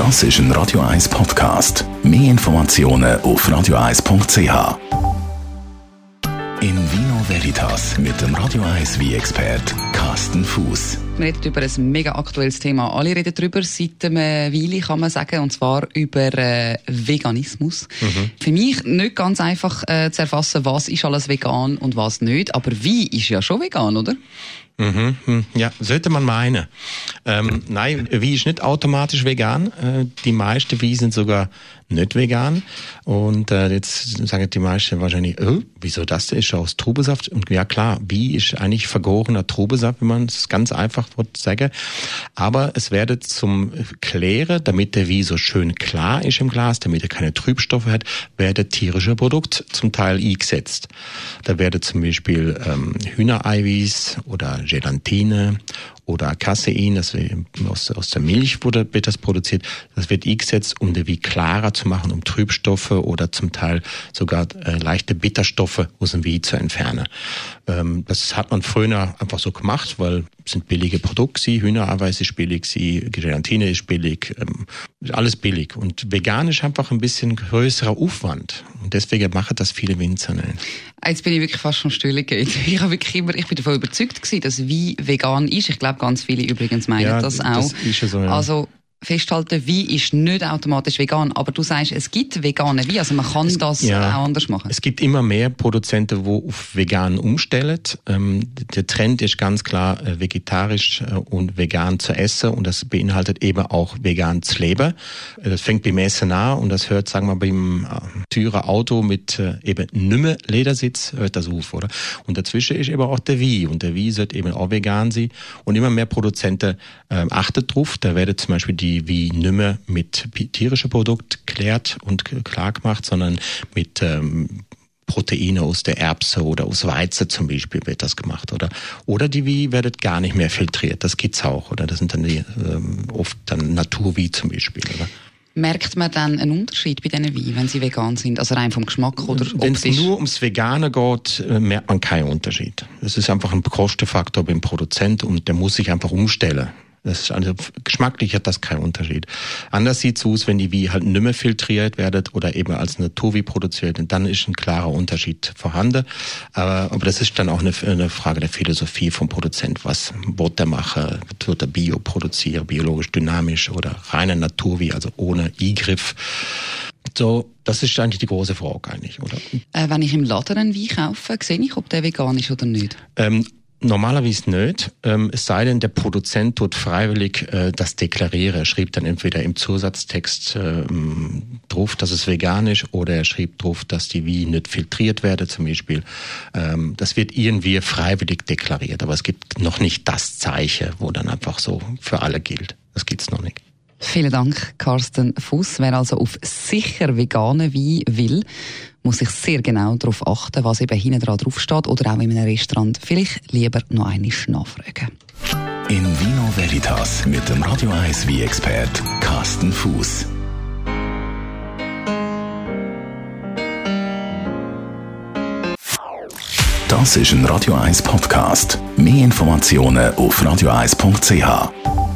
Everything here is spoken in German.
Das ist ein Radio 1 Podcast. Mehr Informationen auf radio1.ch. In Vino Veritas mit dem Radio 1 wie expert Carsten Fuß. Wir reden über ein mega aktuelles Thema. Alle reden darüber seit einer Weile, kann man sagen, und zwar über äh, Veganismus. Mhm. Für mich nicht ganz einfach äh, zu erfassen, was ist alles vegan und was nicht. Aber wie ist ja schon vegan, oder? Mhm, hm. ja, sollte man meinen. Ähm, nein, wie ist nicht automatisch vegan. Äh, die meisten wie sind sogar nicht vegan. Und äh, jetzt sagen die meisten wahrscheinlich, oh, wieso das? Ist aus Trubesaft. Und ja klar, wie ist eigentlich vergorener Trubesaft, wenn man es ganz einfach sagen. Aber es werde zum Klären, damit der wie so schön klar ist im Glas, damit er keine Trübstoffe hat, werde tierische Produkt zum Teil eingesetzt. Da werde zum Beispiel ähm, Hühnereiweiß oder Gelatine oder Casein, das aus, aus der Milch wurde, wird das produziert. Das wird eingesetzt, um der wie klarer zu machen, um Trübstoffe oder zum Teil sogar äh, leichte Bitterstoffe aus dem Wie zu entfernen. Ähm, das hat man früher einfach so gemacht, weil sind billige Produkte, Hühnereiweiß ist billig, Gelatine ist billig, ähm, alles billig. Und vegan ist einfach ein bisschen größerer Aufwand. Und deswegen machen das viele Winzer nicht. Jetzt bin ich wirklich fast schon still gegangen. Ich, habe wirklich immer, ich bin davon überzeugt gewesen, dass Wein vegan ist. Ich glaube, ganz viele übrigens meinen ja, das auch. Das ist ja so, ja. Also, festhalten, Wein ist nicht automatisch vegan, aber du sagst, es gibt vegane Wein, also man kann es, das ja, auch anders machen. Es gibt immer mehr Produzenten, die auf vegan umstellen. Ähm, der Trend ist ganz klar, äh, vegetarisch äh, und vegan zu essen und das beinhaltet eben auch vegan zu leben. Äh, das fängt beim Essen an und das hört, sagen wir, beim Türer Auto mit eben nimmer Ledersitz, hört das auf, oder? Und dazwischen ist eben auch der Wein und der Wein sollte eben auch vegan sein und immer mehr Produzenten äh, achten drauf. Da werden zum Beispiel die wie, wie nimmer mit tierischen Produkten klärt und klar gemacht, sondern mit ähm, Proteine aus der Erbse oder aus Weizen zum Beispiel wird das gemacht, oder? Oder die Wie werdet gar nicht mehr filtriert, das gibt's auch, oder? Das sind dann die, ähm, oft dann Naturwie zum Beispiel, oder? Merkt man dann einen Unterschied bei diesen Weinen, wenn sie vegan sind? Also rein vom Geschmack oder Wenn es nur ums Vegane geht, äh, merkt man keinen Unterschied. Es ist einfach ein Kostenfaktor beim Produzent und der muss sich einfach umstellen. Das ist also geschmacklich hat das keinen Unterschied. Anders sieht's aus, wenn die wie halt nimmer filtriert werden oder eben als Naturwie produziert, und dann ist ein klarer Unterschied vorhanden. Aber, aber das ist dann auch eine, eine Frage der Philosophie vom Produzent. Was wird der machen? Wird er Bio produzieren, biologisch dynamisch oder reine Naturwie, also ohne Eingriff? So, das ist eigentlich die große Frage eigentlich, oder? Äh, wenn ich im Laden einen Wein kaufe, sehe ich, ob der vegan ist oder nicht? Ähm, Normalerweise nicht, ähm, es sei denn, der Produzent tut freiwillig äh, das deklarieren. Er schrieb dann entweder im Zusatztext äh, drauf, dass es vegan ist, oder er schrieb drauf, dass die wie nicht filtriert werde zum Beispiel. Ähm, das wird irgendwie freiwillig deklariert, aber es gibt noch nicht das Zeichen, wo dann einfach so für alle gilt. Das gibt's noch nicht. Vielen Dank, Carsten Fuß. Wer also auf sicher vegane Wein will, muss sich sehr genau darauf achten, was eben hinten dran draufsteht oder auch in einem Restaurant vielleicht lieber noch einmal nachfragen. In Vino Veritas mit dem Radio 1 wie expert Carsten Fuß. Das ist ein Radio 1 Podcast. Mehr Informationen auf radio1.ch.